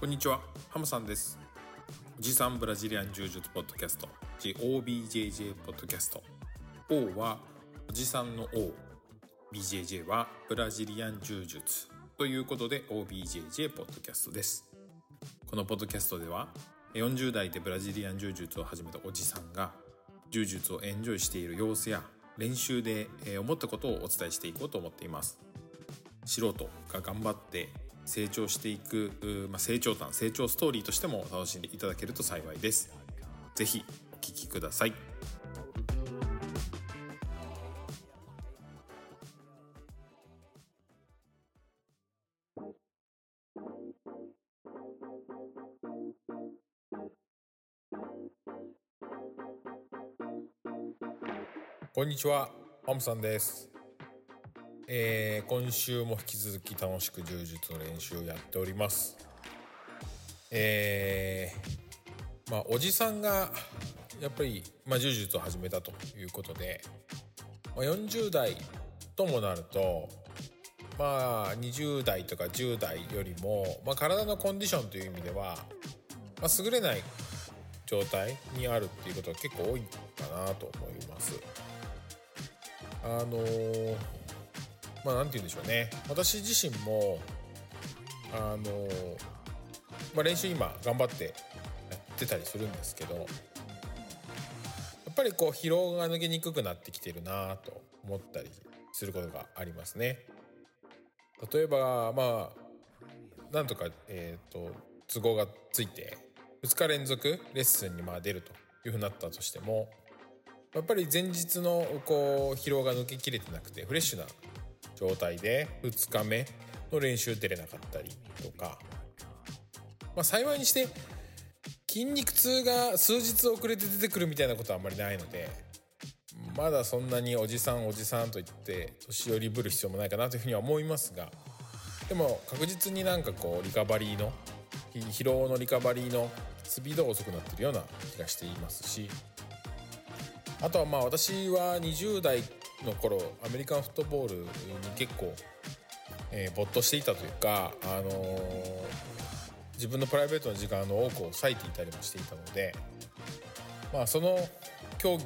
こんにちは、ハムさんです。おじさんブラジリアン柔術ポッドキャスト、GOBJJ ポッドキャスト。O はおじさんの O、BJJ はブラジリアン柔術ということで OBJJ ポッドキャストです。このポッドキャストでは40代でブラジリアン柔術を始めたおじさんが柔術をエンジョイしている様子や練習で思ったことをお伝えしていこうと思っています。素人が頑張って成長していく、まあ、成長譚成長ストーリーとしても楽しんでいただけると幸いです。ぜひお聞きください。こんにちはハムさんです。えー今週も引き続き楽しく柔術の練習をやっておりますえーまあおじさんがやっぱり、まあ、柔術を始めたということで、まあ、40代ともなるとまあ20代とか10代よりも、まあ、体のコンディションという意味では、まあ、優れない状態にあるっていうことが結構多いかなと思います。あのーまあ、なんて言うんでしょうね。私自身も、あの、まあ、練習今頑張ってやってたりするんですけど、やっぱりこう疲労が抜けにくくなってきてるなと思ったりすることがありますね。例えば、まあ、なんとか、えっ、と、都合がついて、2日連続レッスンにまあ出るというふうになったとしても、やっぱり前日のこう疲労が抜けきれてなくてフレッシュな状態で2日目の練習出れなかったりとか、まあ、幸いにして筋肉痛が数日遅れて出てくるみたいなことはあんまりないのでまだそんなにおじさんおじさんと言って年寄りぶる必要もないかなというふうには思いますがでも確実になんかこうリカバリーの疲労のリカバリーのスピードが遅くなってるような気がしていますしあとはまあ私は20代の頃アメリカンフットボールに結構、えー没頭していたというか、あのー自分のプライベートの時間の多くを割いていたりもしていたので、まあ、その競技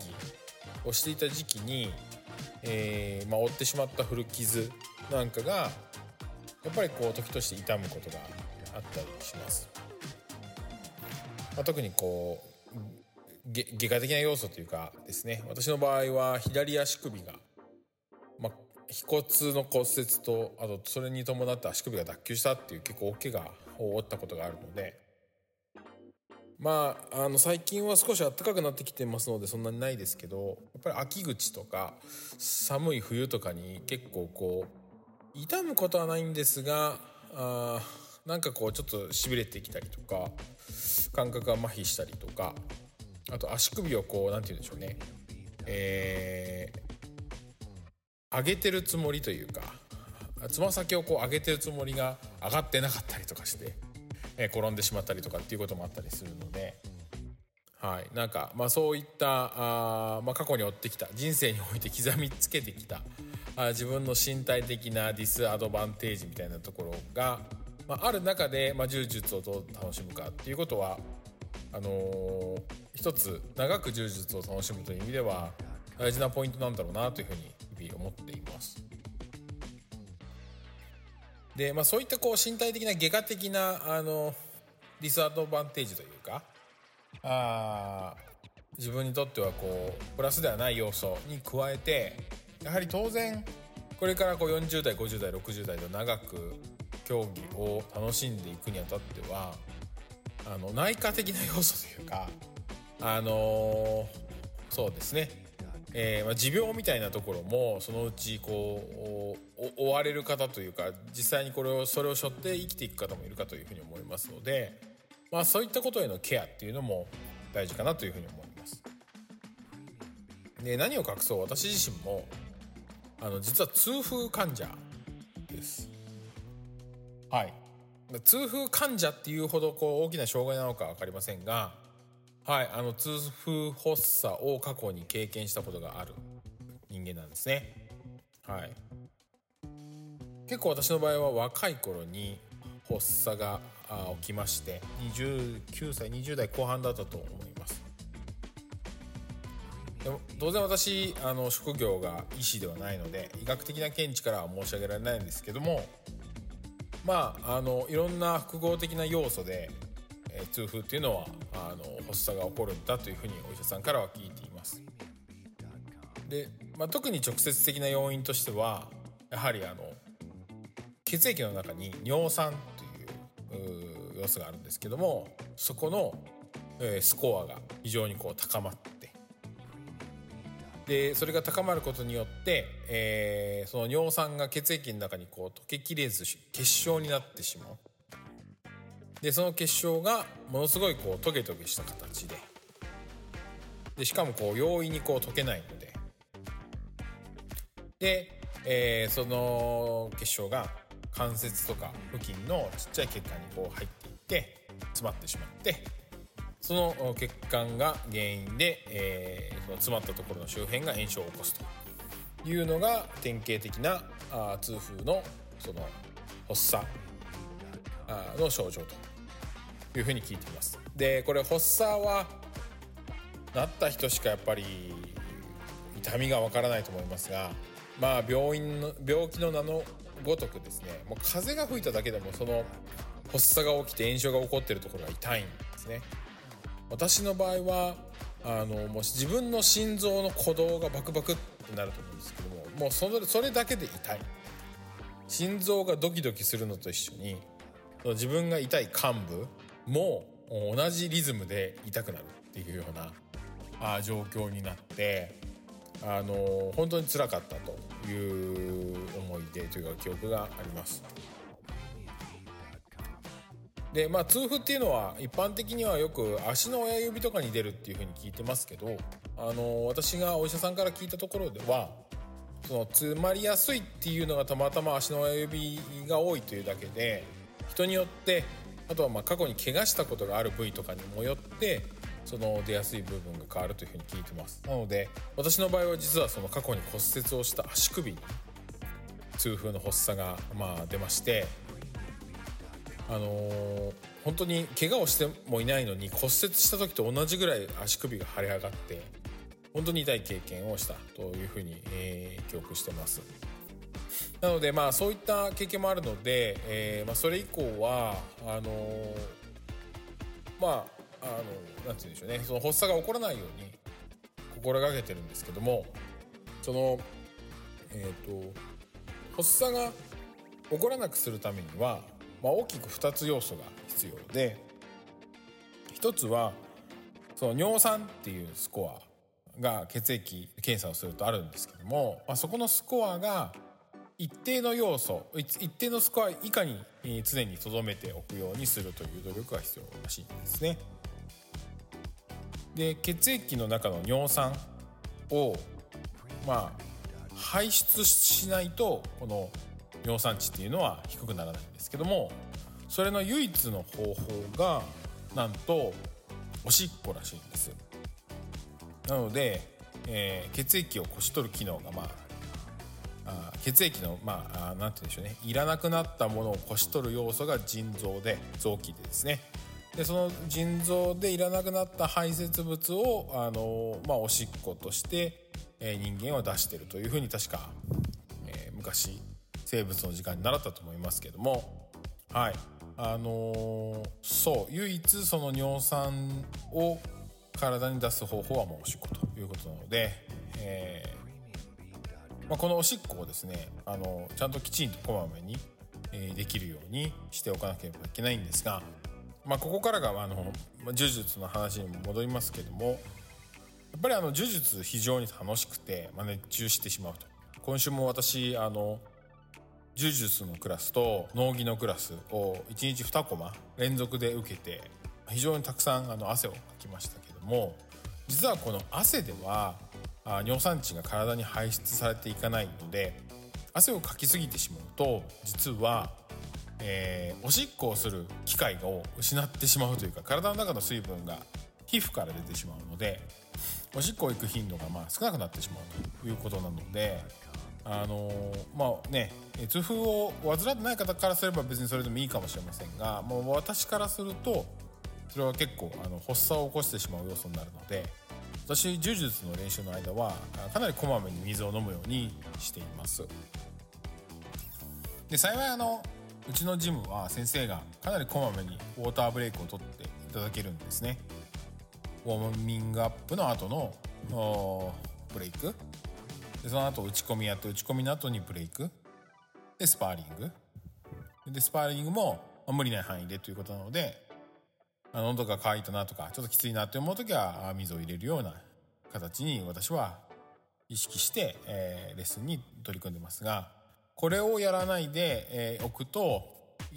をしていた時期に、えーまあ、負ってしまった古傷なんかがやっぱりこう時として痛むことがあったりします。まあ、特にこう外科的な要素というかですね私の場合は左足首が、腓骨の骨折とあとそれに伴って足首が脱臼したっていう結構大怪我を負ったことがあるのでまああの最近は少し暖かくなってきてますのでそんなにないですけどやっぱり秋口とか寒い冬とかに結構こう痛むことはないんですがあーなんかこうちょっとしびれてきたりとか感覚が麻痺したりとかあと足首をこうなんて言うんでしょうねえー上げてるつもりというかつま先をこう上げてるつもりが上がってなかったりとかして、えー転んでしまったりとかっていうこともあったりするので。はい、なんか、まあ、そういったあ、まあ、過去に追ってきた人生において刻みつけてきたあ自分の身体的なディスアドバンテージみたいなところが、まあ、ある中で、まあ、柔術をどう楽しむかっていうことはあのー一つ長く柔術を楽しむという意味では大事なポイントなんだろうなというふうに日思っています。で、まあ、そういったこう身体的な外科的なあのディスアドバンテージというかあ自分にとってはこうプラスではない要素に加えてやはり当然これからこう40代50代60代と長く競技を楽しんでいくにあたってはあの内科的な要素というかあのーそうですね、えーまあ、持病みたいなところもそのうちこうお追われる方というか実際にこれをそれを背負って生きていく方もいるかというふうに思いますので、まあ、そういったことへのケアっていうのも大事かなというふうに思います。で何を隠そう私自身もあの実は痛風患者です。はい痛風患者っていうほどこう大きな障害なのか分かりませんが、はい、あの痛風発作を過去に経験したことがある人間なんですね。はい、結構私の場合は若い頃に発作が起きまして29歳20代後半だったと思いますでも当然私あの職業が医師ではないので医学的な見地からは申し上げられないんですけどもまああのいろんな複合的な要素で、え、痛風っていうのはあの発作が起こるんだというふうにお医者さんからは聞いています。で、まあ、特に直接的な要因としてはやはりあの血液の中に尿酸という要素があるんですけどもそこの、えー、スコアが非常にこう高まってでそれが高まることによって、えー、その尿酸が血液の中にこう溶けきれず結晶になってしまう。でその結晶がものすごいこうトゲトゲした形で。でしかもこう容易にこう溶けないので。で、えー、その結晶が関節とか付近のちっちゃい血管にこう入っていって詰まってしまってその血管が原因で、えー、その詰まったところの周辺が炎症を起こすというのが典型的なあ痛風のその発作の症状と。いうふうに聞いています。でこれ発作はなった人しかやっぱり痛みがわからないと思いますがまあ病院の病気の名のごとくですねもう風が吹いただけでもその発作が起きて炎症が起こっているところが痛いんですね。私の場合はあのもう自分の心臓の鼓動がバクバクってなると思うんですけどももうそれそれだけで痛い。心臓がドキドキするのと一緒に自分が痛い幹部も同じリズムで痛くなるっていうようなあ状況になってあの本当につらかったという思い出というか記憶があります。でまあ痛風っていうのは一般的にはよく足の親指とかに出るっていうふうに聞いてますけどあの私がお医者さんから聞いたところではその詰まりやすいっていうのがたまたま足の親指が多いというだけで人によってあとはまあ過去に怪我したことがある部位とかにもよってその出やすい部分が変わるというふうに聞いてます。なので私の場合は実はその過去に骨折をした足首に痛風の発作がまあ出ましてあのー、本当に怪我をしてもいないのに骨折した時と同じぐらい足首が腫れ上がって本当に痛い経験をしたというふうに、えー、記憶してます。なのでまあそういった経験もあるので、えーまあ、それ以降はあのー、まああのなんて言うんでしょうね。その発作が起こらないように心がけてるんですけどもそのえっ、ー、と発作が起こらなくするためにはまあ、大きく2つ要素が必要で1つはその尿酸っていうスコアが血液検査をするとあるんですけども、まあ、そこのスコアが一定の要素一定のスコア以下に常に留めておくようにするという努力が必要らしいんですね。で血液の中の尿酸をまあ排出しないとこの尿酸値っていうのは低くならないんですけどもそれの唯一の方法がなんとおしっこらしいんですなので、えー、血液をこし取る機能がまああ血液のまあ何て言うんでしょうね。いらなくなったものをこし取る要素が腎臓で臓器でですね。でその腎臓でいらなくなった排泄物をあの、まあ、おしっことして、え、人間は出してるというふうに確か、えー、昔生物の時間に習ったと思いますけども。はい。あのー、そう。唯一その尿酸を体に出す方法はもうおしっこということなので、えーまあ、このおしっこをですね、あの、ちゃんときちんとこまめに、えー、できるようにしておかなければいけないんですが、まあ、ここからがあの呪術の話に戻りますけどもやっぱりあの呪術非常に楽しくて、まあ、熱中してしまうと。今週も私あの呪術のクラスと農技のクラスを1日2コマ連続で受けて非常にたくさんあの汗をかきましたけども実はこの汗ではあ尿酸値が体に排出されていかないので汗をかきすぎてしまうと実は、えー、おしっこをする機会を失ってしまうというか体の中の水分が皮膚から出てしまうのでおしっこを行く頻度がまあ少なくなってしまうということなのであのまあね痛風を患ってない方からすれば別にそれでもいいかもしれませんがもう私からするとそれは結構あの発作を起こしてしまう要素になるので私柔術の練習の間はかなりこまめに水を飲むようにしています。で幸いあのうちのジムは先生がかなりこまめにウォーターブレイクを取っていただけるんですね。ウォーミングアップの後のブレイク。でその後打ち込みやって打ち込みの後にブレイク。でスパーリング。でスパーリングも、無理ない範囲でということなので喉が渇いたなとかちょっときついなって思う時は水を入れるような形に私は意識して、えー、レッスンに取り組んでますがこれをやらないで、えー、おくと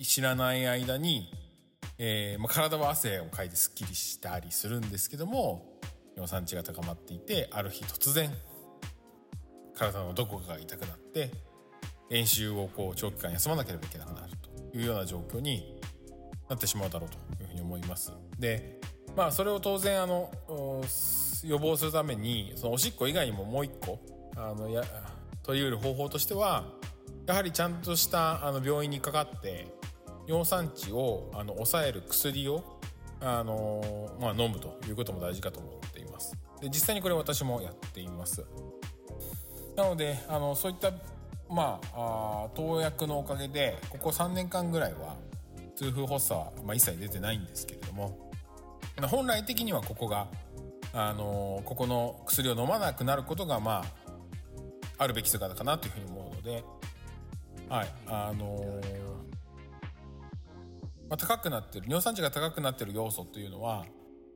知らない間に、えーまあ、体は汗をかいてすっきりしたりするんですけども尿酸値が高まっていてある日突然体のどこかが痛くなって練習をこう長期間休まなければいけなくなるというような状況になってしまうだろうと。思います。でまあそれを当然あの予防するためにそのおしっこ以外にももう一個あのや取りうる方法としてはやはりちゃんとしたあの病院にかかって尿酸値をあの抑える薬をあの、まあ、飲むということも大事かと思っていますで実際にこれ私もやっていますなのであのそういったまあ投薬のおかげでここ3年間ぐらいは痛風発作は、まあ、一切出てないんですけれども本来的にはここがあのここの薬を飲まなくなることがまああるべき姿かなというふうに思うのではいあの、まあ、高くなってる尿酸値が高くなってる要素というのは、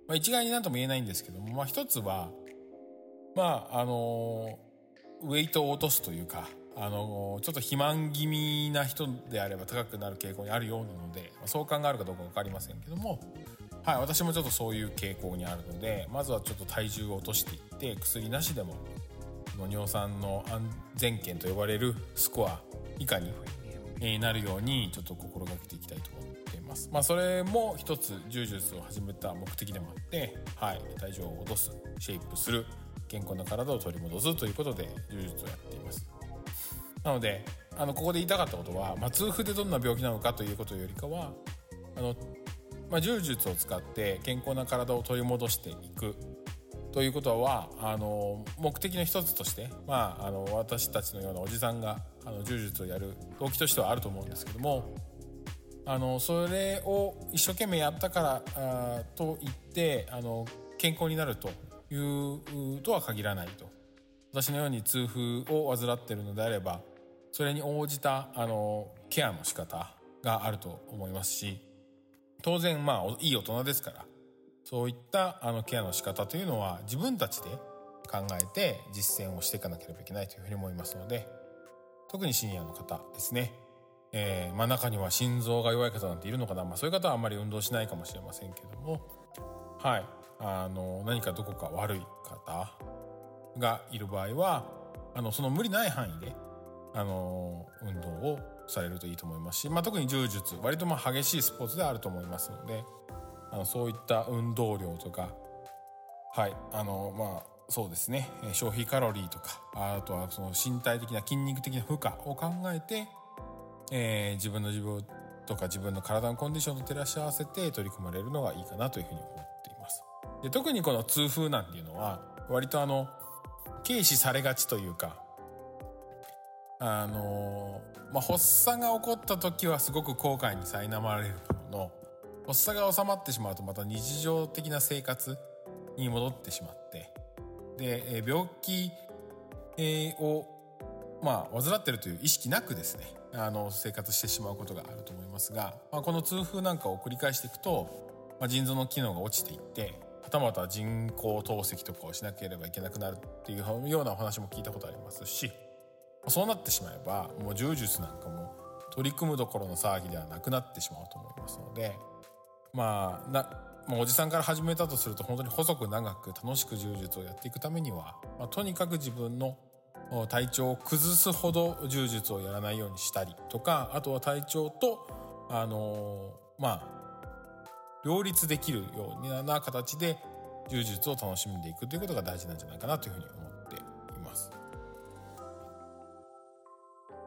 まあ、一概になんとも言えないんですけども、まあ、一つはまああの、ウェイトを落とすというかあの、ちょっと肥満気味な人であれば高くなる傾向にあるようなので、まあ、そう考えるかどうか分かりませんけどもはい私もちょっとそういう傾向にあるのでまずはちょっと体重を落としていって薬なしでも尿酸の安全圏と呼ばれるスコア以下になるようにちょっと心がけていきたいと思っています。まあそれも一つ柔術を始めた目的でもあって、はい、体重を落とす、シェイプする、健康な体を取り戻すということで柔術をやっています。なので、あのここで言いたかったことは、まあ、痛風でどんな病気なのかということよりかは、あのまあ、柔術を使って健康な体を取り戻していくということはあの目的の一つとして、まあ、あの私たちのようなおじさんがあの柔術をやる動機としてはあると思うんですけどもあのそれを一生懸命やったからあといってあの健康になるというとは限らないと。私のように痛風を患っているのであればそれに応じたあのケアの仕方があると思いますし当然まあいい大人ですからそういったあのケアの仕方というのは自分たちで考えて実践をしていかなければいけないというふうに思いますので特にシニアの方ですね、えー、まあ、中には心臓が弱い方なんているのかな、まあ、そういう方はあんまり運動しないかもしれませんけどもはい。あの何かどこか悪い方がいる場合はあのその無理ない範囲であの運動をされるといいと思いますし、まあ、特に柔術割とまあ激しいスポーツであると思いますのであのそういった運動量とかはいあのまあそうですね消費カロリーとかあとはその身体的な筋肉的な負荷を考えて、えー、自分の自分とか自分の体のコンディションと照らし合わせて取り組まれるのがいいかなというふうに思っています。で特にこの痛風なんていうのは割とあの軽視されがちというかあのまあ、発作が起こった時はすごく後悔に苛まれるものの発作が収まってしまうとまた日常的な生活に戻ってしまってで病気をまあ患ってるという意識なくですねあの生活してしまうことがあると思いますが、まあ、この痛風なんかを繰り返していくと、まあ、腎臓の機能が落ちていってはたまた人工透析とかをしなければいけなくなるっていうようなお話も聞いたことありますしそうなってしまえばもう柔術なんかも取り組むどころの騒ぎではなくなってしまうと思いますのでまあなま、おじさんから始めたとすると本当に細く長く楽しく柔術をやっていくためには、まあ、とにかく自分の体調を崩すほど柔術をやらないようにしたりとかあとは体調とあのー、まあ両立できるような形で柔術を楽しんでいくということが大事なんじゃないかなというふうに思います。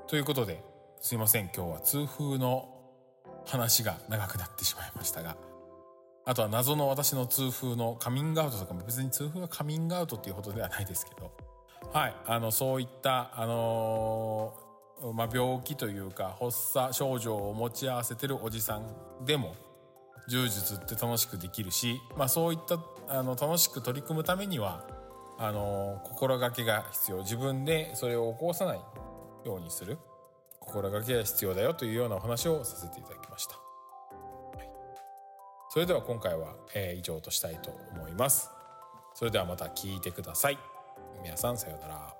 ということですいません今日は痛風の話が長くなってしまいましたがあとは謎の私の痛風のカミングアウトとかも別に痛風がカミングアウトっていうほどではないですけどはいあのそういったあのー、まあ、病気というか発作症状を持ち合わせてるおじさんでも柔術って楽しくできるし、まあ、そういったあの楽しく取り組むためにはあの心がけが必要。自分でそれを起こさない。ようにする。心がけが必要だよというようなお話をさせていただきました、はい、それでは今回は、えー、以上としたいと思います。それではまた聞いてください。皆さんさようなら。